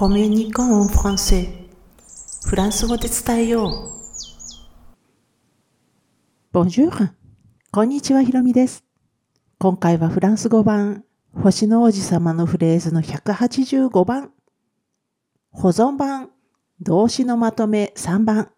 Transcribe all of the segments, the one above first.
コミュニコンフランセフランス語で伝えよう。Bonjour! こんにちは、ひろみです。今回はフランス語版、星の王子様のフレーズの185番、保存版、動詞のまとめ3番、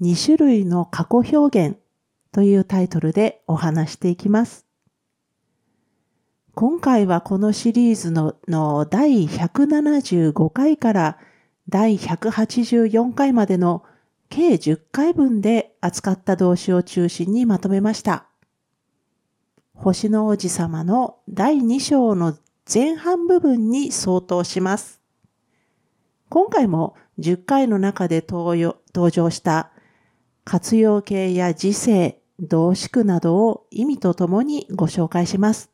2種類の過去表現というタイトルでお話していきます。今回はこのシリーズのの第175回から第184回までの計10回分で扱った動詞を中心にまとめました。星の王子様の第2章の前半部分に相当します。今回も10回の中で登場した活用形や時世、動詞句などを意味とともにご紹介します。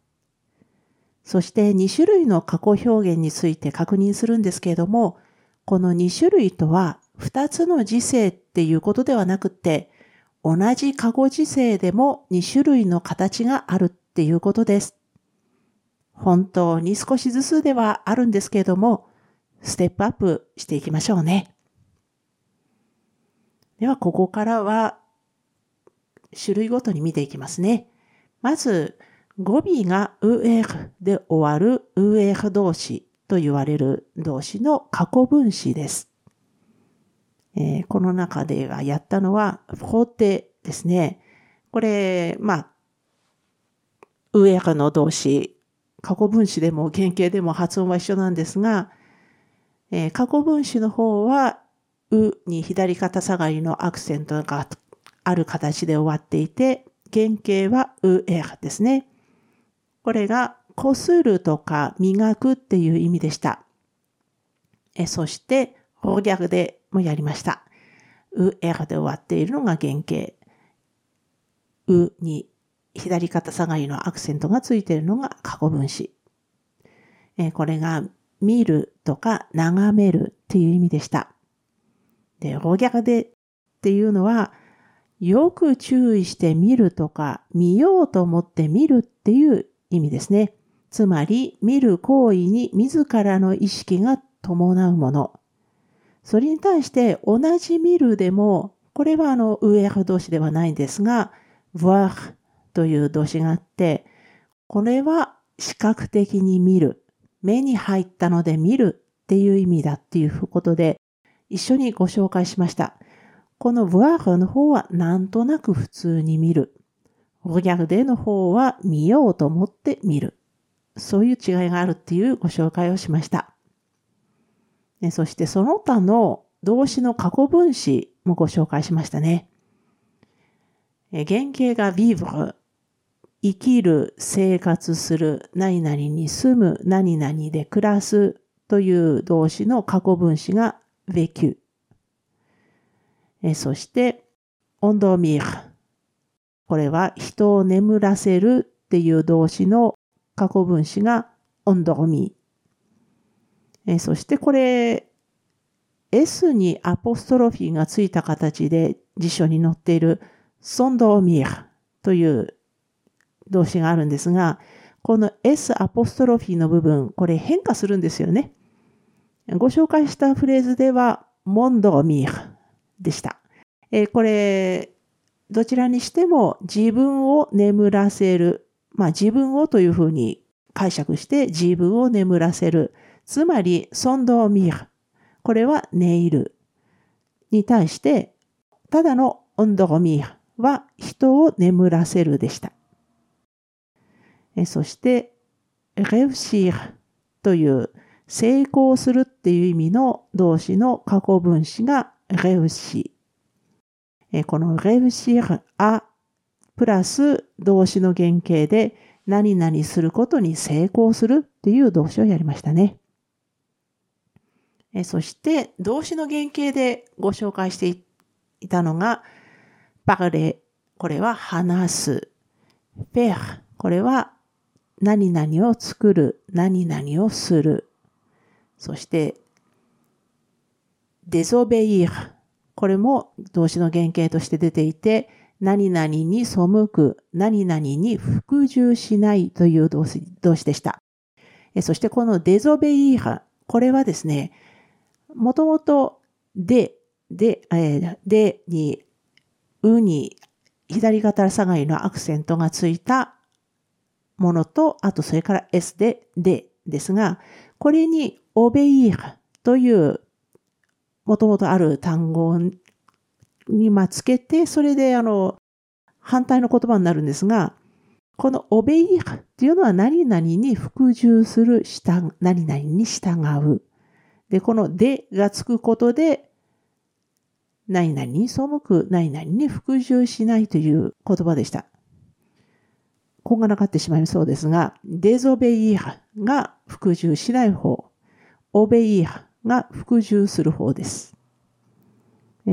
そして2種類の過去表現について確認するんですけれども、この2種類とは2つの時世っていうことではなくって、同じ過去時世でも2種類の形があるっていうことです。本当に少しずつではあるんですけれども、ステップアップしていきましょうね。では、ここからは種類ごとに見ていきますね。まず、語尾がうえるで終わるうえる動詞と言われる動詞の過去分詞です。えー、この中ではやったのは、法定ですね。これ、まあ、うえるの動詞、過去分詞でも原型でも発音は一緒なんですが、えー、過去分詞の方は、うに左肩下がりのアクセントがある形で終わっていて、原型はうえですね。これが、こするとか磨くっていう意味でした。えそして、翻訳でもやりました。う、えで終わっているのが原型。うに左肩下がりのアクセントがついているのが過去分詞。えこれが見るとか眺めるっていう意味でした。で、翻訳でっていうのは、よく注意して見るとか、見ようと思って見るっていう意味ですね。つまり、見る行為に自らの意識が伴うもの。それに対して同じ見るでも、これはあの、上派動詞ではないんですが、voir という動詞があって、これは視覚的に見る。目に入ったので見るっていう意味だっていうことで、一緒にご紹介しました。この voir の方はなんとなく普通に見る。お逆での方は見ようと思って見る。そういう違いがあるっていうご紹介をしました。そしてその他の動詞の過去分詞もご紹介しましたね。え原型が vivre 生きる、生活する、何々に住む、何々で暮らすという動詞の過去分詞が vécu。そして、オンドミーこれは人を眠らせるっていう動詞の過去分詞がオンドロミー。そしてこれ、S にアポストロフィーがついた形で辞書に載っているソンドーミーという動詞があるんですが、この S アポストロフィーの部分、これ変化するんですよね。ご紹介したフレーズでは、モンドミーでした。えこれ、どちらにしても自分を眠らせる。まあ自分をというふうに解釈して自分を眠らせる。つまり、ソンドーミーこれは寝入る。に対して、ただのオンドーミーは人を眠らせるでした。えそして、レウシーという成功するっていう意味の動詞の過去分詞がレウシー。このレウシーアプラス動詞の原型で何々することに成功するっていう動詞をやりましたね。そして動詞の原型でご紹介していたのがパレこれは話す。フェアこれは何々を作る、何々をする。そしてデゾベイーこれも動詞の原型として出ていて、何々に背く、何々に服従しないという動詞動詞でした。そしてこのデゾベイーハ、これはですね、もともとで、で、でに、うに、左肩下がりのアクセントがついたものと、あとそれから S で、でですが、これにオベイーハというもともとある単語にまつけて、それであの、反対の言葉になるんですが、このオベイーっていうのは何々に服従する、何々に従う。で、このでがつくことで、何々に背く、何々に服従しないという言葉でした。こんがらかってしまいそうですが、デゾベイーハが服従しない方、オベイーハが服従する方です。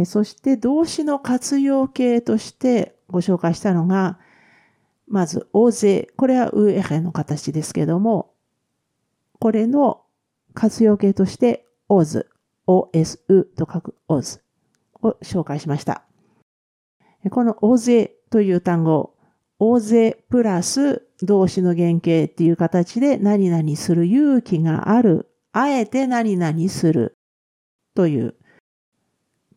そして動詞の活用形としてご紹介したのが、まず、大勢。これはウエヘの形ですけども、これの活用形として、オズ、OSU と書くオズを紹介しました。この大勢という単語、大勢プラス動詞の原型っていう形で何々する勇気がある、あえて何々するという、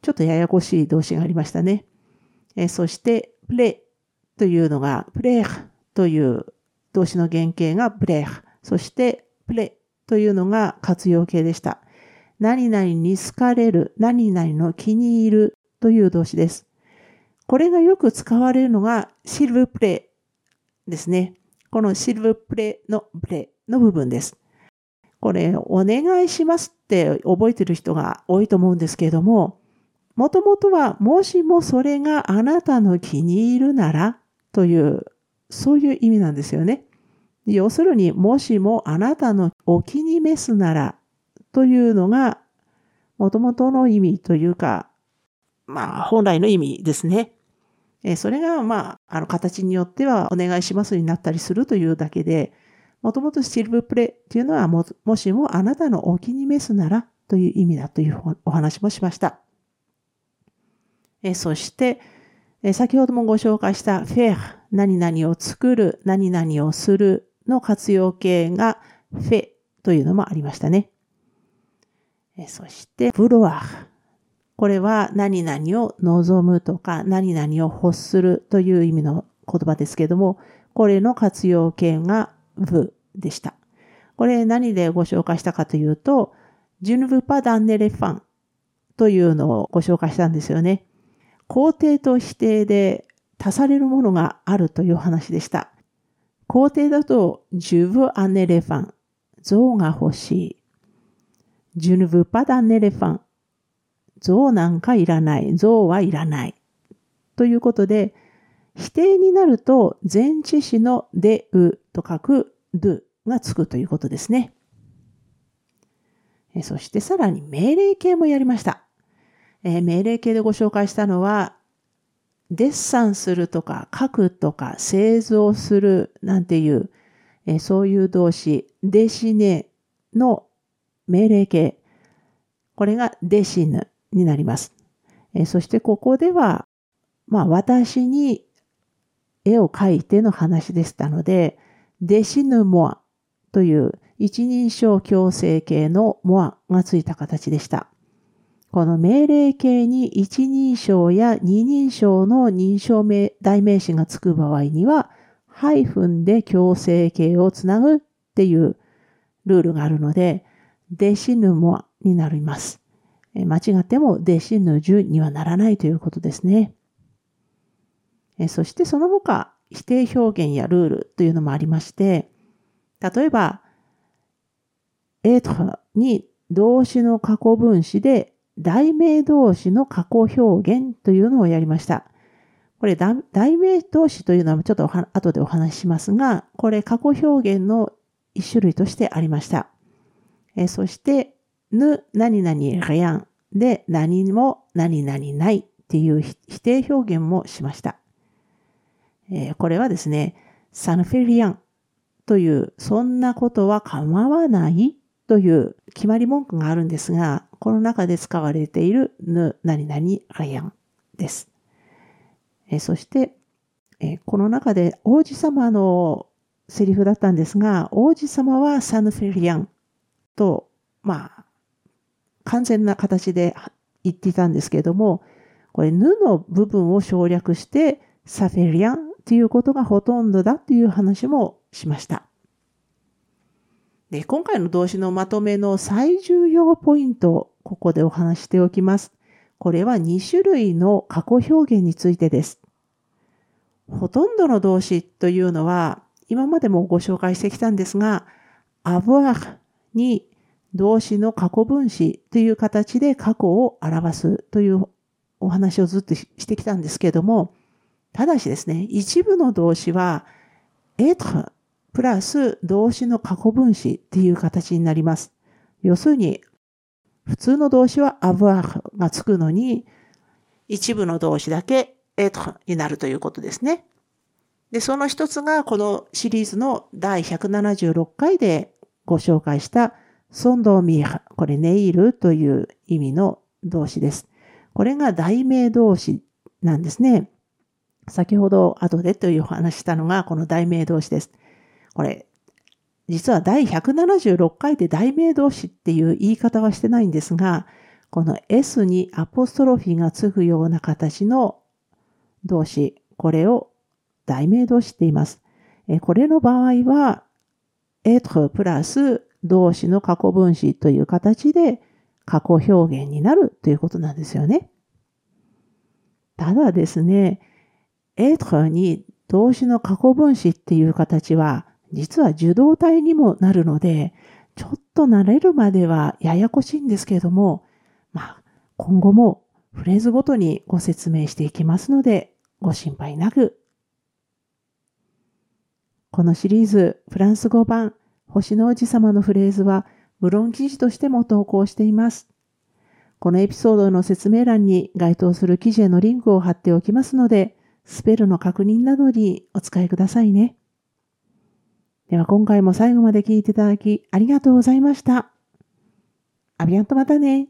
ちょっとややこしい動詞がありましたね。えそして、プレというのが、プレーという動詞の原型がプレー。そして、プレというのが活用形でした。何々に好かれる、何々の気に入るという動詞です。これがよく使われるのがシルブプレですね。このシルブプレのプレの部分です。これ、お願いしますって覚えてる人が多いと思うんですけれども、もともとは、もしもそれがあなたの気に入るならという、そういう意味なんですよね。要するに、もしもあなたのお気に召すならというのが、もともとの意味というか、まあ、本来の意味ですね。それが、まあ、あの、形によってはお願いしますになったりするというだけで、もともとシルブプレっていうのはも、もしもあなたのお気に召すならという意味だというお話もしました。えそして、え先ほどもご紹介したフェア、何々を作る、何々をするの活用形がフェというのもありましたね。えそして、ブロア。これは何々を望むとか何々を欲するという意味の言葉ですけれども、これの活用形がブでした。これ何でご紹介したかというと、ジュヌブパダンネレファンというのをご紹介したんですよね。肯定と否定で足されるものがあるという話でした。肯定だと、ジュブアネレファン、象が欲しい。ジュヌブパダンネレファン、象なんかいらない。象はいらない。ということで、否定になると前置詞のでうと書く do がつくということですね。そしてさらに命令形もやりました。え、命令形でご紹介したのは、デッサンするとか書くとか製造するなんていう、え、そういう動詞、デシネの命令形。これがデシヌになります。え、そしてここでは、まあ私に絵を描いての話でしたので、デシヌモアという一人称強制形のモアがついた形でした。この命令形に一人称や二人称の認証名代名詞がつく場合には、ハイフンで強制形をつなぐっていうルールがあるので、デシヌモアになります。間違ってもデシヌジュにはならないということですね。そしてその他、否定表現やルールというのもありまして、例えば、エトに動詞の過去分詞で題名動詞の過去表現というのをやりました。これ、題名動詞というのはちょっと後でお話ししますが、これ過去表現の一種類としてありました。えそして、ぬ、何々レアンで何も何々ないっていう否定表現もしました。えこれはですね、サンフェリアンという、そんなことは構わないという決まり文句があるんですが、この中で使われているぬ、何々、あやんです。えそして、えこの中で王子様のセリフだったんですが、王子様はサヌフェリアンと、まあ、完全な形で言っていたんですけれども、これ、ぬの部分を省略して、サフェリアンっていうことがほとんどだっていう話もしました。で、今回の動詞のまとめの最重要ポイントをここでお話しておきます。これは2種類の過去表現についてです。ほとんどの動詞というのは、今までもご紹介してきたんですが、avoir に動詞の過去分詞という形で過去を表すというお話をずっとしてきたんですけれども、ただしですね、一部の動詞は、être プラス動詞の過去分詞っていう形になります。要するに、普通の動詞は avoir がつくのに、一部の動詞だけ être になるということですね。で、その一つがこのシリーズの第176回でご紹介したソンドミーこれネイルという意味の動詞です。これが題名動詞なんですね。先ほど後でというお話したのがこの題名動詞です。これ、実は第176回で題名動詞っていう言い方はしてないんですが、この S にアポストロフィーがつくような形の動詞、これを題名動詞って言います。これの場合は、être プラス動詞の過去分詞という形で過去表現になるということなんですよね。ただですね、être に動詞の過去分詞っていう形は実は受動体にもなるので、ちょっと慣れるまではややこしいんですけれども、まあ、今後もフレーズごとにご説明していきますので、ご心配なく。このシリーズ、フランス語版、星の王子様のフレーズは、無論記事としても投稿しています。このエピソードの説明欄に該当する記事へのリンクを貼っておきますので、スペルの確認などにお使いくださいね。では今回も最後まで聞いていただきありがとうございました。アビアンとまたね。